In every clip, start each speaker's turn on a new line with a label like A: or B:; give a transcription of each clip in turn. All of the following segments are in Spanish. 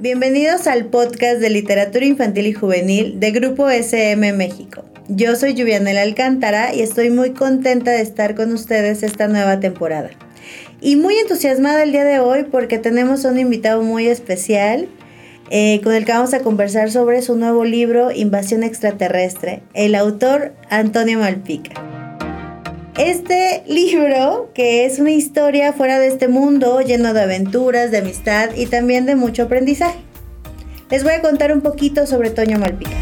A: Bienvenidos al podcast de literatura infantil y juvenil de Grupo SM México. Yo soy Lluvianela Alcántara y estoy muy contenta de estar con ustedes esta nueva temporada. Y muy entusiasmada el día de hoy porque tenemos un invitado muy especial eh, con el que vamos a conversar sobre su nuevo libro Invasión extraterrestre, el autor Antonio Malpica. Este libro, que es una historia fuera de este mundo, lleno de aventuras, de amistad y también de mucho aprendizaje. Les voy a contar un poquito sobre Toño Malpica.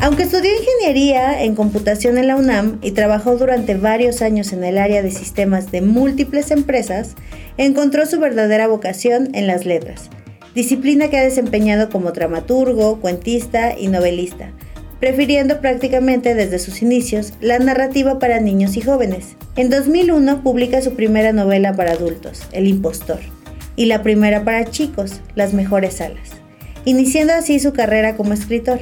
A: Aunque estudió ingeniería en computación en la UNAM y trabajó durante varios años en el área de sistemas de múltiples empresas, encontró su verdadera vocación en las letras, disciplina que ha desempeñado como dramaturgo, cuentista y novelista prefiriendo prácticamente desde sus inicios la narrativa para niños y jóvenes. En 2001 publica su primera novela para adultos, El impostor, y la primera para chicos, Las mejores alas, iniciando así su carrera como escritor,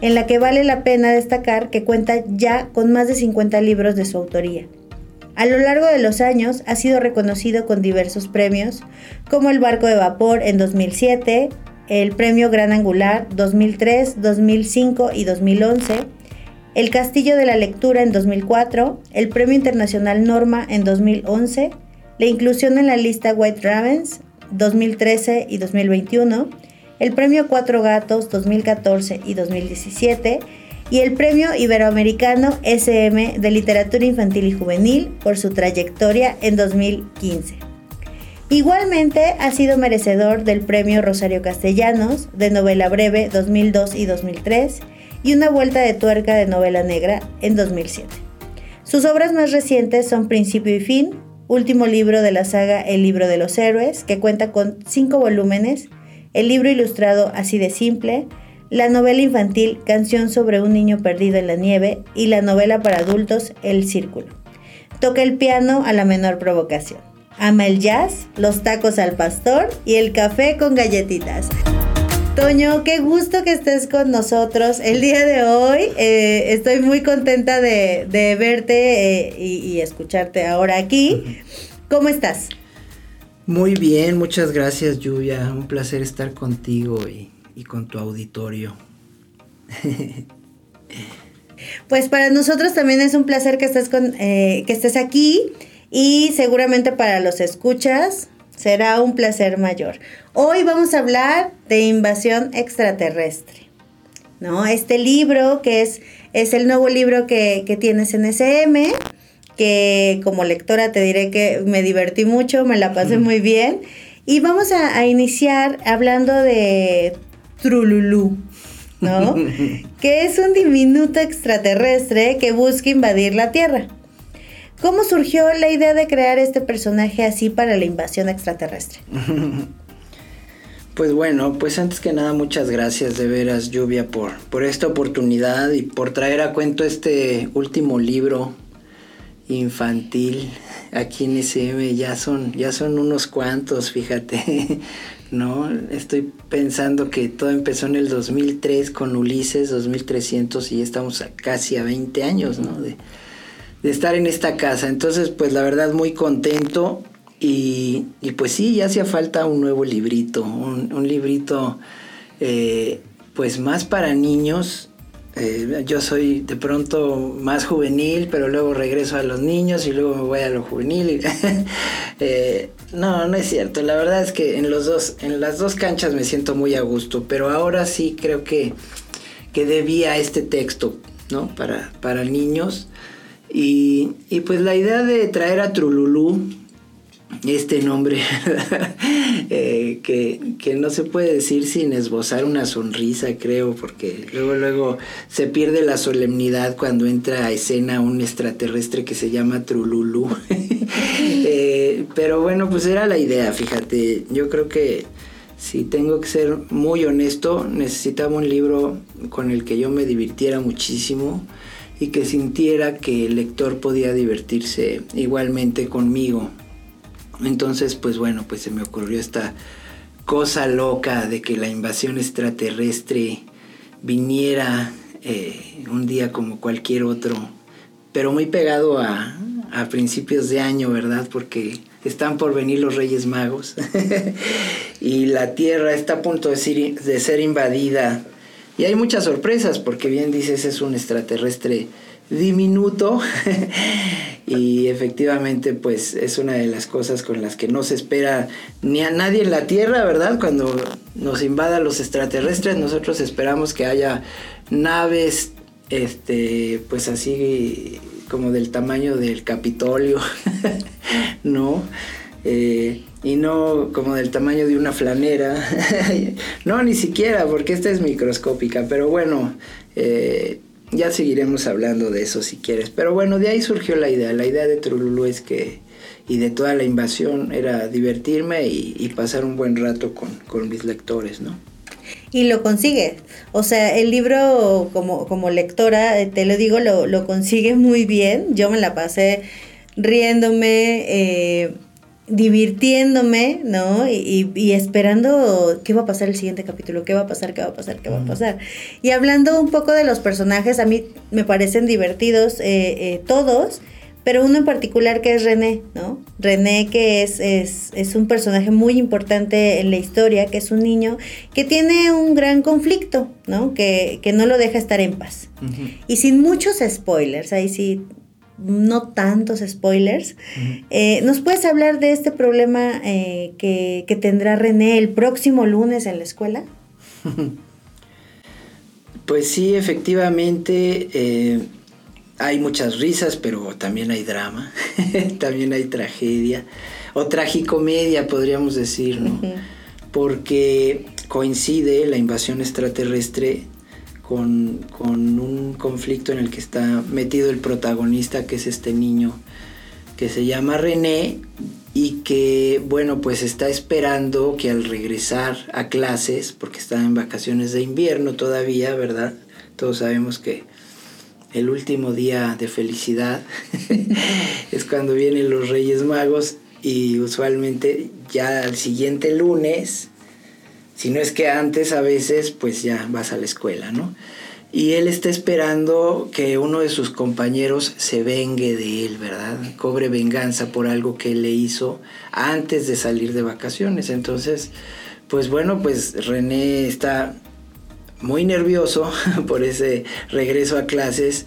A: en la que vale la pena destacar que cuenta ya con más de 50 libros de su autoría. A lo largo de los años ha sido reconocido con diversos premios, como el Barco de Vapor en 2007, el Premio Gran Angular 2003, 2005 y 2011, el Castillo de la Lectura en 2004, el Premio Internacional Norma en 2011, la inclusión en la lista White Ravens 2013 y 2021, el Premio Cuatro Gatos 2014 y 2017 y el Premio Iberoamericano SM de Literatura Infantil y Juvenil por su trayectoria en 2015. Igualmente ha sido merecedor del Premio Rosario Castellanos de novela breve 2002 y 2003 y una vuelta de tuerca de novela negra en 2007. Sus obras más recientes son Principio y Fin, último libro de la saga El libro de los héroes, que cuenta con cinco volúmenes, el libro ilustrado Así de simple, la novela infantil Canción sobre un niño perdido en la nieve y la novela para adultos El círculo. Toca el piano a la menor provocación ama el jazz, los tacos al pastor y el café con galletitas. Toño, qué gusto que estés con nosotros el día de hoy. Eh, estoy muy contenta de, verte eh, y, escucharte ahora aquí. ¿Cómo estás?
B: Muy bien, muchas gracias Lluvia. Un placer estar contigo y, con tu auditorio.
A: Pues para nosotros también es un placer que estés, con, eh, que estés aquí y seguramente para los escuchas será un placer mayor. Hoy vamos a hablar de invasión extraterrestre. ¿no? Este libro que es, es el nuevo libro que, tienes en SM, que como lectora te diré que me divertí mucho, me la pasé muy bien. Y vamos a, a iniciar hablando de Trululú, ¿no? que es un diminuto extraterrestre que busca invadir la Tierra. ¿Cómo surgió la idea de crear este personaje así para la invasión extraterrestre?
B: Pues bueno, pues antes que nada muchas gracias de veras Lluvia por, por esta oportunidad y por traer a cuento este último libro infantil aquí en SM. Ya son, ya son unos cuantos, fíjate. ¿no? Estoy pensando que todo empezó en el 2003 con Ulises 2300 y estamos casi a 20 años, ¿no? De, de estar en esta casa. Entonces, pues la verdad muy contento y, pues sí, ya hacía falta un nuevo librito, un, librito eh, pues más para niños. Eh, yo soy de pronto más juvenil, pero luego regreso a los niños y luego me voy a lo juvenil. Eh, no, no es cierto. La verdad es que en los dos, en las dos canchas me siento muy a gusto, pero ahora sí creo que, que debía este texto, ¿no? Para, para niños. Y, pues la idea de traer a Trululú, este nombre eh, que, no se puede decir sin esbozar una sonrisa, creo, porque luego, luego se pierde la solemnidad cuando entra a escena un extraterrestre que se llama Trululú. Eh, pero bueno, pues era la idea, fíjate, yo creo que si tengo que ser muy honesto, necesitaba un libro con el que yo me divirtiera muchísimo y que sintiera que el lector podía divertirse igualmente conmigo. Entonces, pues bueno, pues se me ocurrió esta cosa loca de que la invasión extraterrestre viniera eh, un día como cualquier otro, pero muy pegado a, a principios de año, ¿verdad? Porque están por venir los Reyes Magos y la Tierra está a punto de ser, de ser invadida. Y hay muchas sorpresas, porque bien dices, es un extraterrestre diminuto y efectivamente pues es una de las cosas con las que no se espera ni a nadie en la Tierra, ¿verdad? Cuando nos invadan los extraterrestres nosotros esperamos que haya naves este pues así como del tamaño del Capitolio, ¿no? Eh, y no como del tamaño de una flanera, no, ni siquiera, porque esta es microscópica, pero bueno, eh, ya seguiremos hablando de eso si quieres. Pero bueno, de ahí surgió la idea, la idea de Trululu es que, y de toda la invasión, era divertirme y, pasar un buen rato con, con mis lectores, ¿no?
A: y lo consigue. O sea, el libro como, como lectora, eh, te lo digo, lo, lo consigue muy bien. Yo me la pasé riéndome, eh, divirtiéndome, ¿no? Y, y, esperando qué va a pasar el siguiente capítulo, qué va a pasar, qué va a pasar, qué va a pasar. Y hablando un poco de los personajes, a mí me parecen divertidos eh, todos. Pero uno en particular que es René, ¿no? René que es, es, es, un personaje muy importante en la historia, que es un niño que tiene un gran conflicto, ¿no? Que, que no lo deja estar en paz. Y sin muchos spoilers, ahí sí, no tantos spoilers, eh, ¿nos puedes hablar de este problema eh, que, que, tendrá René el próximo lunes en la escuela?
B: pues sí, efectivamente. Eh hay muchas risas, pero también hay drama, también hay tragedia, o tragicomedia podríamos decir, ¿no? Porque coincide la invasión extraterrestre con, un conflicto en el que está metido el protagonista, que es este niño que se llama René y que, bueno, pues está esperando que al regresar a clases, porque está en vacaciones de invierno todavía, ¿verdad? Todos sabemos que el último día de felicidad es cuando vienen los Reyes Magos y usualmente ya al siguiente lunes, si no es que antes a veces, pues ya vas a la escuela, ¿no? Y él está esperando que uno de sus compañeros se vengue de él, ¿verdad? Cobre venganza por algo que él le hizo antes de salir de vacaciones. Entonces, pues bueno, pues René está muy nervioso por ese regreso a clases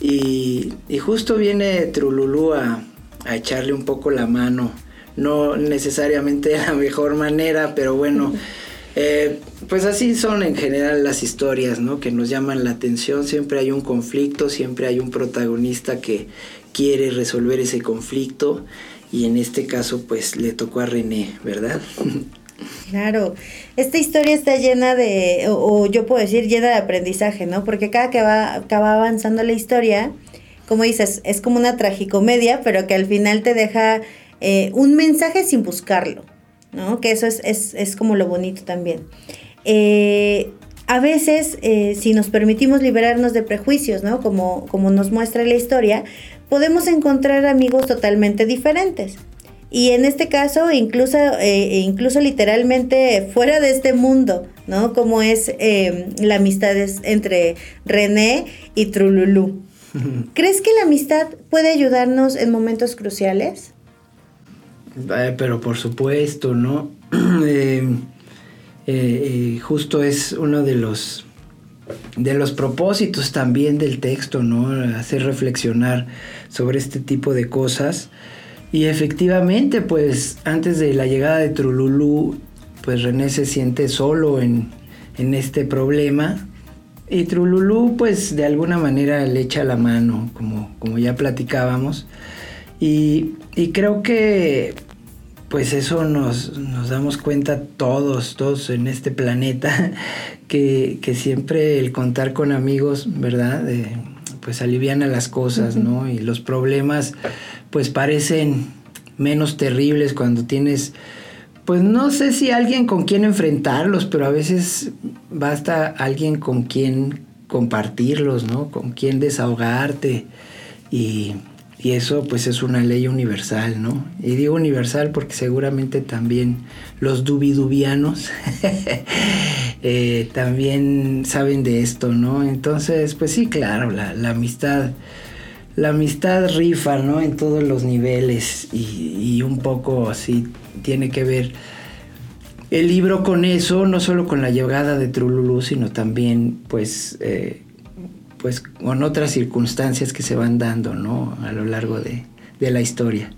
B: y, justo viene Trululú a, echarle un poco la mano, no necesariamente la mejor manera, pero bueno, eh, pues así son en general las historias, ¿no? Que nos llaman la atención, siempre hay un conflicto, siempre hay un protagonista que quiere resolver ese conflicto y en este caso pues le tocó a René, ¿verdad?
A: Claro, esta historia está llena de, o, yo puedo decir llena de aprendizaje, ¿no? Porque cada que va, avanzando la historia, como dices, es como una tragicomedia, pero que al final te deja eh, un mensaje sin buscarlo, ¿no? Que eso es, es, es como lo bonito también. Eh, a veces, eh, si nos permitimos liberarnos de prejuicios, ¿no? Como, como nos muestra la historia, podemos encontrar amigos totalmente diferentes. Y en este caso, incluso, eh, incluso literalmente fuera de este mundo, ¿no? Como es eh, la amistad entre René y Trululú. ¿Crees que la amistad puede ayudarnos en momentos cruciales?
B: Eh, pero por supuesto, ¿no? justo es uno de los de los propósitos también del texto, ¿no? Hacer reflexionar sobre este tipo de cosas. Y efectivamente, pues antes de la llegada de Trululú, pues René se siente solo en, este problema. Y Trululú, pues de alguna manera le echa la mano, como, como ya platicábamos. Y, creo que pues eso nos, damos cuenta todos, todos en este planeta, que, siempre el contar con amigos, ¿verdad? pues aliviana las cosas, ¿no? Y los problemas pues parecen menos terribles cuando tienes pues no sé si alguien con quien enfrentarlos, pero a veces basta alguien con quien compartirlos, ¿no? Con quien desahogarte y, eso pues es una ley universal, ¿no? Y digo universal porque seguramente también los dubidubianos eh, también saben de esto, ¿no? Entonces, pues sí, claro, la, la amistad la amistad rifa, ¿no? En todos los niveles y, un poco así tiene que ver el libro con eso, no solo con la llegada de Trululú, sino también pues, eh, pues con otras circunstancias que se van dando, ¿no? A lo largo de, de la historia.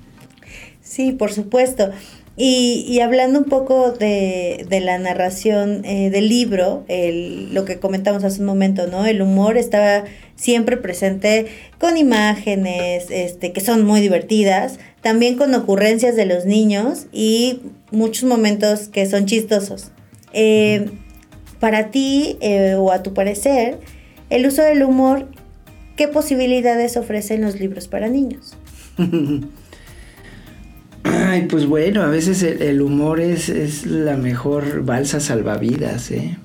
A: Sí, por supuesto. Y, hablando un poco de, la narración eh, del libro, lo que comentamos hace un momento, ¿no? El humor estaba siempre presente con imágenes este, que son muy divertidas, también con ocurrencias de los niños y muchos momentos que son chistosos. Eh, para ti, eh, o a tu parecer, el uso del humor, ¿qué posibilidades ofrecen los libros para niños?
B: Ay, pues bueno, a veces el, humor es, la mejor balsa salvavidas, ¿eh?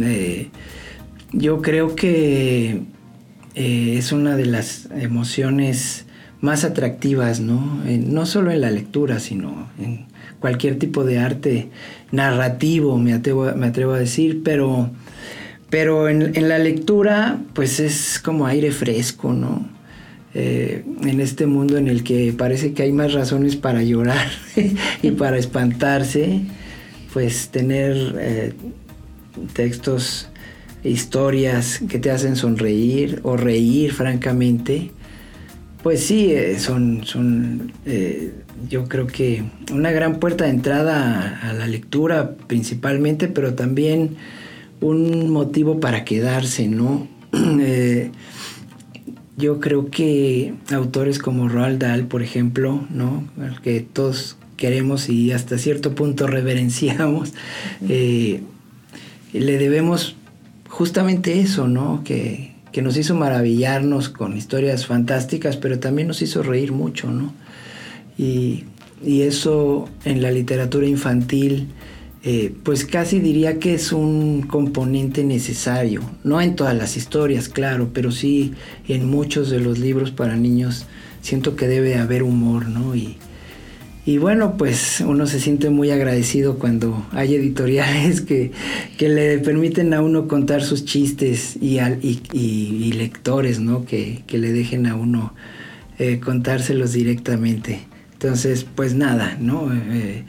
B: ¿eh? yo creo que eh, es una de las emociones más atractivas, ¿no? no solo en la lectura, sino en cualquier tipo de arte narrativo, me me atrevo a decir, pero, pero en, en la lectura, pues es como aire fresco, ¿no? Eh, en este mundo en el que parece que hay más razones para llorar y para espantarse, pues tener eh, textos, historias que te hacen sonreír o reír francamente, pues sí, eh, son, son yo creo que una gran puerta de entrada a la lectura principalmente, pero también un motivo para quedarse, ¿no? yo creo que autores como Roald Dahl, por ejemplo, ¿no? que todos queremos y hasta cierto punto reverenciamos, eh, le debemos justamente eso, ¿no? Que, nos hizo maravillarnos con historias fantásticas, pero también nos hizo reír mucho, ¿no? Y, y eso en la literatura infantil eh, pues casi diría que es un componente necesario, no en todas las historias, claro, pero sí en muchos de los libros para niños siento que debe haber humor, ¿no? Y, y bueno, pues uno se siente muy agradecido cuando hay editoriales que, le permiten a uno contar sus chistes y, y, lectores, ¿no? Que, le dejen a uno eh, contárselos directamente. Entonces, pues nada, ¿no? Eh,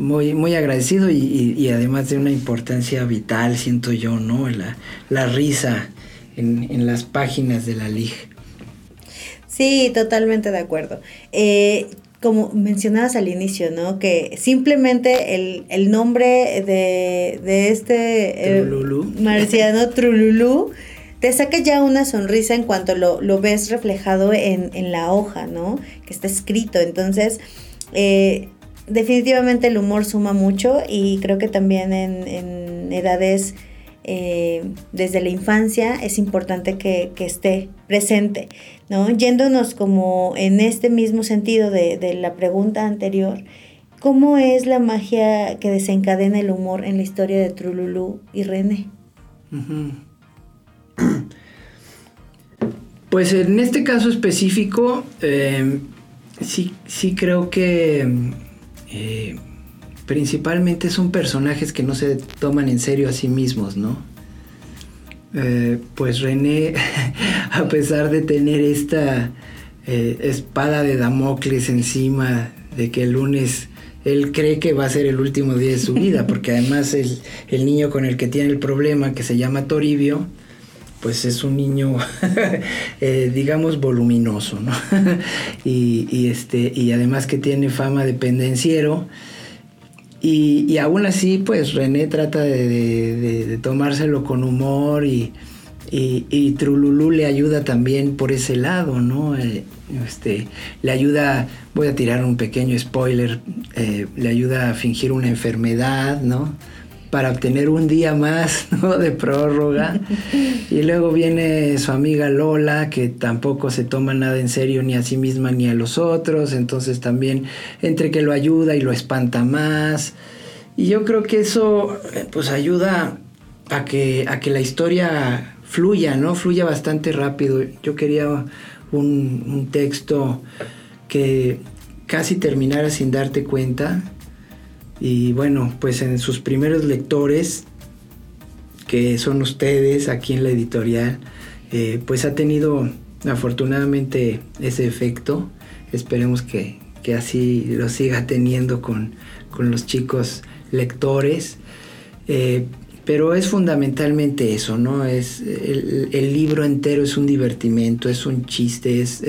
B: muy, muy agradecido y, además de una importancia vital, siento yo, ¿no? La, la risa en, las páginas de la LIG.
A: Sí, totalmente de acuerdo. Eh, como mencionabas al inicio, ¿no? Que simplemente el, nombre de, este
B: eh,
A: marciano Trululú te saca ya una sonrisa en cuanto lo, lo ves reflejado en, en, la hoja, ¿no? Que está escrito. Entonces, eh, definitivamente el humor suma mucho y creo que también en, edades eh, desde la infancia es importante que, esté presente, ¿no? Yéndonos como en este mismo sentido de, la pregunta anterior, ¿cómo es la magia que desencadena el humor en la historia de Trululú y René?
B: Pues en este caso específico, eh, sí, sí creo que eh, principalmente son personajes que no se toman en serio a sí mismos, ¿no? Eh, pues René, a pesar de tener esta eh, espada de Damocles encima de que el lunes él cree que va a ser el último día de su vida, porque además el, el niño con el que tiene el problema, que se llama Toribio, pues es un niño, digamos, voluminoso, ¿no? y, este, y además que tiene fama de pendenciero. Y, y aún así, pues René trata de, tomárselo con humor y, y, Trululú le ayuda también por ese lado, ¿no? Eh, este, le ayuda, voy a tirar un pequeño spoiler, eh, le ayuda a fingir una enfermedad, ¿no? Para obtener un día más de prórroga. y luego viene su amiga Lola, que tampoco se toma nada en serio ni a sí misma ni a los otros. Entonces también entre que lo ayuda y lo espanta más. Y yo creo que eso eh, pues ayuda a que, a que la historia fluya, ¿no? Fluya bastante rápido. Yo quería un texto que casi terminara sin darte cuenta y bueno, pues en sus primeros lectores, que son ustedes aquí en la editorial, eh, pues ha tenido afortunadamente ese efecto. Esperemos que, así lo siga teniendo con, los chicos lectores. Eh, pero es fundamentalmente eso, ¿no? Es el, libro entero es un divertimento, es un chiste, es,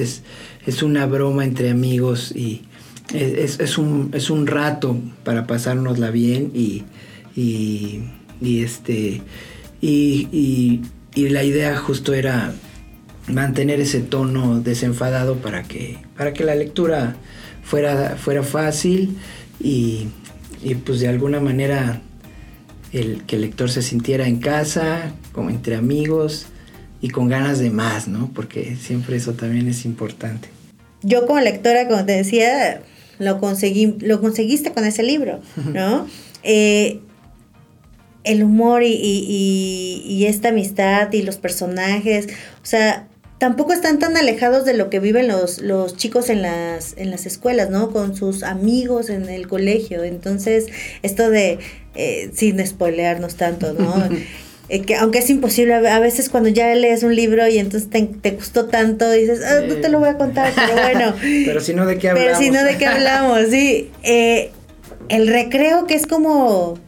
B: es una broma entre amigos y, es, es, un, es un rato para pasárnosla bien y, y, este y, y, la idea justo era mantener ese tono desenfadado para que, para que la lectura fuera, fuera fácil y, y pues de alguna manera el, que el lector se sintiera en casa, como entre amigos y con ganas de más, ¿no? Porque siempre eso también es importante.
A: Yo como lectora, como te decía, lo, conseguí, lo conseguiste con ese libro, ¿no? Eh, el humor y, esta amistad y los personajes, o sea, tampoco están tan alejados de lo que viven los, los chicos en las, en las escuelas, ¿no? Con sus amigos en el colegio. Entonces, esto de, eh, sin spoilearnos tanto, ¿no? Eh, que aunque es imposible, a veces cuando ya lees un libro y entonces te, gustó tanto, dices, ah, no te lo voy a contar, pero bueno.
B: pero si no, ¿de qué hablamos?
A: Pero si no, ¿de qué hablamos? Sí. Eh, el recreo, que es como,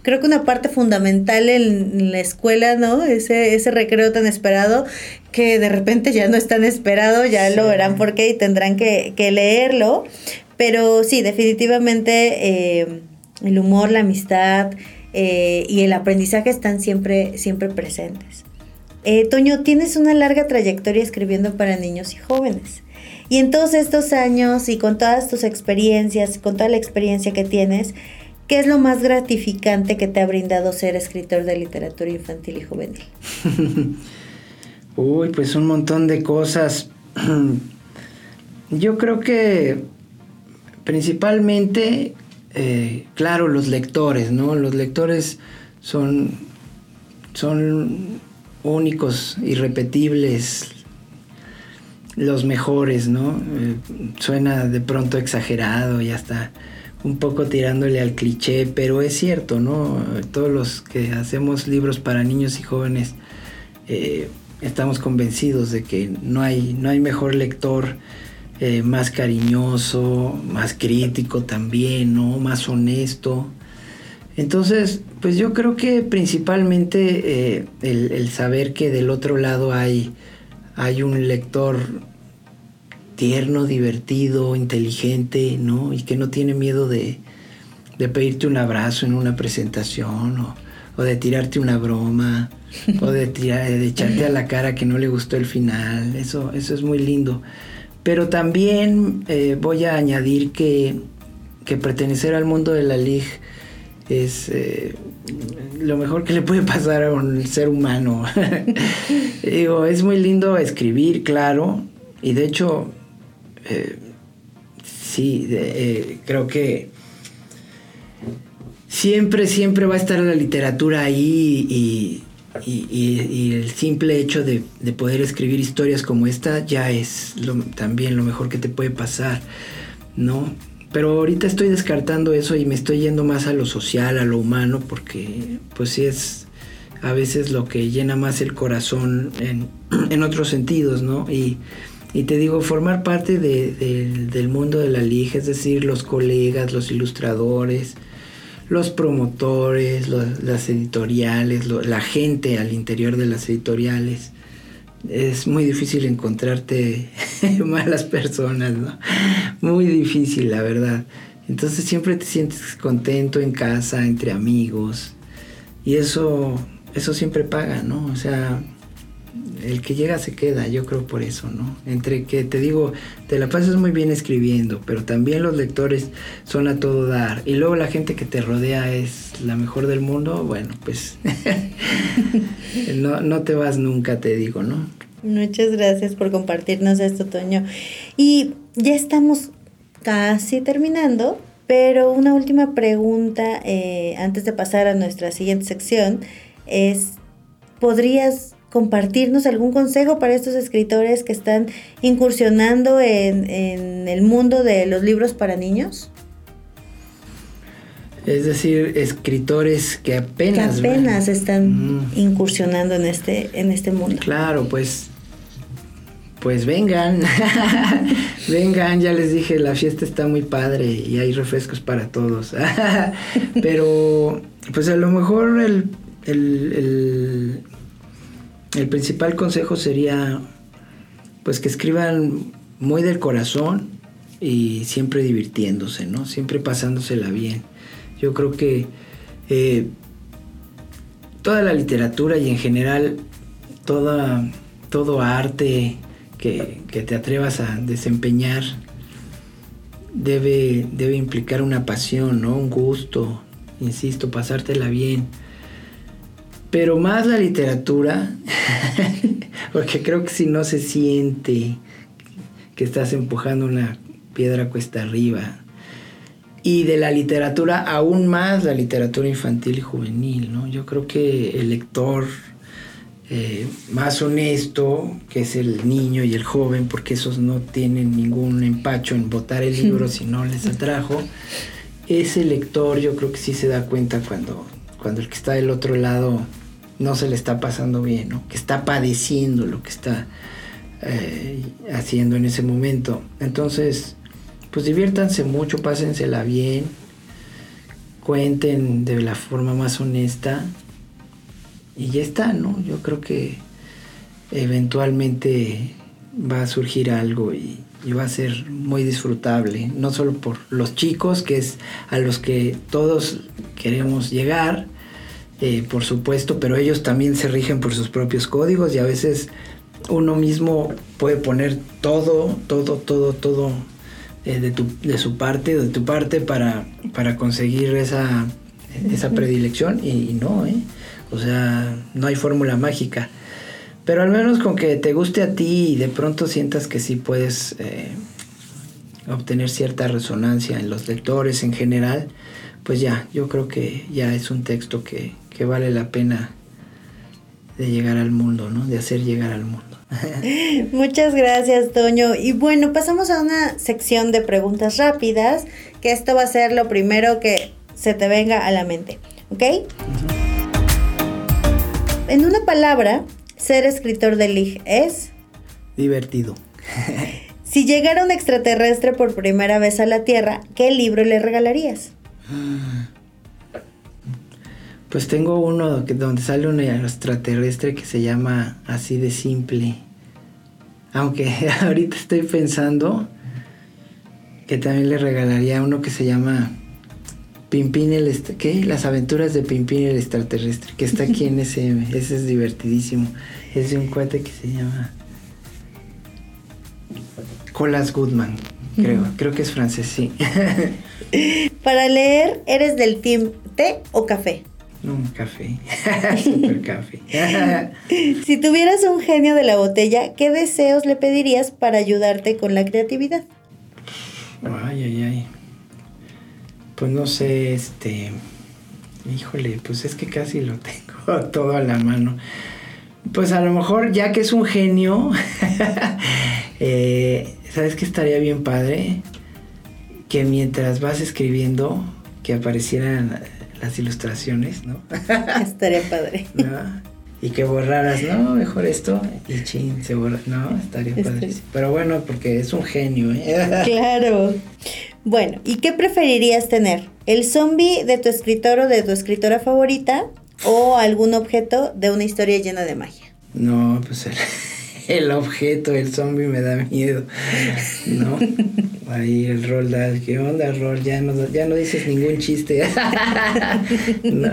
A: creo que una parte fundamental en la escuela, ¿no? Ese, ese recreo tan esperado, que de repente ya no es tan esperado, ya lo verán por qué y tendrán que, leerlo. Pero sí, definitivamente eh, el humor, la amistad, eh, y el aprendizaje están siempre, siempre presentes. Eh, Toño, tienes una larga trayectoria escribiendo para niños y jóvenes. Y en todos estos años y con todas tus experiencias, con toda la experiencia que tienes, ¿qué es lo más gratificante que te ha brindado ser escritor de literatura infantil y juvenil?
B: Uy, pues un montón de cosas. Yo creo que principalmente eh, claro, los lectores, ¿no? Los lectores son, son únicos, irrepetibles, los mejores, ¿no? Eh, suena de pronto exagerado y hasta un poco tirándole al cliché, pero es cierto, ¿no? Todos los que hacemos libros para niños y jóvenes eh, estamos convencidos de que no hay, no hay mejor lector eh, más cariñoso, más crítico también, ¿no? Más honesto. Entonces, pues yo creo que principalmente eh, el, saber que del otro lado hay, hay un lector tierno, divertido, inteligente, ¿no? Y que no tiene miedo de, pedirte un abrazo en una presentación o, de tirarte una broma o de, de echarte a la cara que no le gustó el final. Eso, eso es muy lindo. Pero también eh, voy a añadir que, pertenecer al mundo de la LIG es eh, lo mejor que le puede pasar a un ser humano. Digo, es muy lindo escribir, claro, y de hecho, eh, sí, creo que siempre, siempre va a estar la literatura ahí y, y, el simple hecho de, poder escribir historias como esta ya es también lo mejor que te puede pasar, ¿no? Pero ahorita estoy descartando eso y me estoy yendo más a lo social, a lo humano, porque pues sí es a veces lo que llena más el corazón en, otros sentidos, ¿no? Y, te digo, formar parte del mundo de la liga, es decir, los colegas, los ilustradores, los promotores, las editoriales, la gente al interior de las editoriales. Es muy difícil encontrarte malas personas, ¿no? Muy difícil, la verdad. Entonces siempre te sientes contento en casa, entre amigos. Y eso, eso siempre paga, ¿no? O sea, el que llega se queda, yo creo por eso, ¿no? Entre que te digo, te la pasas muy bien escribiendo, pero también los lectores son a todo dar, y luego la gente que te rodea es la mejor del mundo, bueno, pues no, no te vas nunca, te digo, ¿no?
A: Muchas gracias por compartirnos esto, Toño. Y ya estamos casi terminando, pero una última pregunta eh, antes de pasar a nuestra siguiente sección es, ¿podrías compartirnos algún consejo para estos escritores que están incursionando en, el mundo de los libros para niños?
B: Es decir, escritores que apenas...
A: Que apenas están incursionando en este, en este mundo.
B: Claro, pues pues vengan, vengan, ya les dije, la fiesta está muy padre y hay refrescos para todos. Pero, pues a lo mejor el, el, el, principal consejo sería, pues que escriban muy del corazón y siempre divirtiéndose, ¿no? Siempre pasándosela bien. Yo creo que eh, toda la literatura y en general toda, todo arte, que, te atrevas a desempeñar debe, debe implicar una pasión, ¿no? Un gusto, insisto, pasártela bien. Pero más la literatura, porque creo que si no se siente que estás empujando una piedra cuesta arriba. Y de la literatura, aún más la literatura infantil y juvenil, ¿no? Yo creo que el lector eh, más honesto, que es el niño y el joven, porque esos no tienen ningún empacho en votar el libro si no les atrajo. Ese lector yo creo que sí se da cuenta cuando, cuando el que está del otro lado no se le está pasando bien, que está padeciendo lo que está eh, haciendo en ese momento. Entonces, pues diviértanse mucho, pásensela bien, cuenten de la forma más honesta y ya está, ¿no? Yo creo que eventualmente va a surgir algo y, va a ser muy disfrutable, no solo por los chicos, que es a los que todos queremos llegar, eh, por supuesto, pero ellos también se rigen por sus propios códigos y a veces uno mismo puede poner todo, todo, todo, todo eh, de, tu, de su parte, de tu parte para, para conseguir esa, esa predilección y, y no, ¿eh? O sea, no hay fórmula mágica. Pero al menos con que te guste a ti y de pronto sientas que sí puedes eh, obtener cierta resonancia en los lectores en general, pues ya, yo creo que ya es un texto que, que vale la pena de llegar al mundo, ¿no? De hacer llegar al mundo.
A: Muchas gracias, Toño. Y bueno, pasamos a una sección de preguntas rápidas, que esto va a ser lo primero que se te venga a la mente, ¿ok? En una palabra, ser escritor de Lig es...
B: Divertido.
A: si llegara un extraterrestre por primera vez a la Tierra, ¿qué libro le regalarías?
B: Pues tengo uno donde sale un extraterrestre que se llama así de simple. Aunque ahorita estoy pensando que también le regalaría uno que se llama Pimpín el ¿qué? Las aventuras de Pimpín el extraterrestre, que está aquí en SM. Ese es divertidísimo. Es de un cuate que se llama Colas Goodman, creo. Creo que es francés, sí.
A: Para leer, ¿eres del team té o café?
B: No, café. Super café.
A: si tuvieras un genio de la botella, ¿qué deseos le pedirías para ayudarte con la creatividad?
B: Ay, ay, ay. Pues no sé, este. Híjole, pues es que casi lo tengo todo a la mano. Pues a lo mejor, ya que es un genio, eh, ¿sabes qué estaría bien padre? Que mientras vas escribiendo, que aparecieran las ilustraciones, ¿no?
A: estaría padre.
B: Y que borraras, no, mejor esto, y chin, se borra. No, estaría padre. Pero bueno, porque es un genio, ¿eh?
A: Claro. Bueno, ¿y qué preferirías tener? ¿El zombie de tu escritor o de tu escritora favorita o algún objeto de una historia llena de magia?
B: No, pues el, objeto, el zombie me da miedo. No, ahí el rol da, ¿qué onda rol? Ya no, ya no dices ningún chiste. no,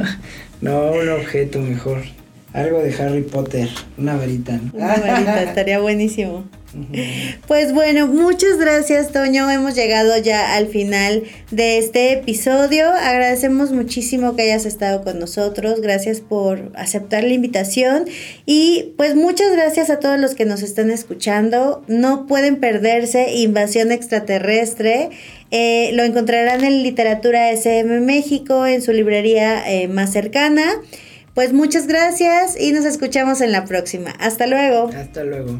B: no, un objeto mejor. Algo de Harry Potter, una varita. ¿no?
A: Una varita, estaría buenísimo. Pues bueno, muchas gracias Toño. Hemos llegado ya al final de este episodio. Agradecemos muchísimo que hayas estado con nosotros. Gracias por aceptar la invitación. Y pues muchas gracias a todos los que nos están escuchando. No pueden perderse Invasión Extraterrestre. Eh, lo encontrarán en Literatura SM México, en su librería eh, más cercana. Pues muchas gracias y nos escuchamos en la próxima. Hasta luego.
B: Hasta luego.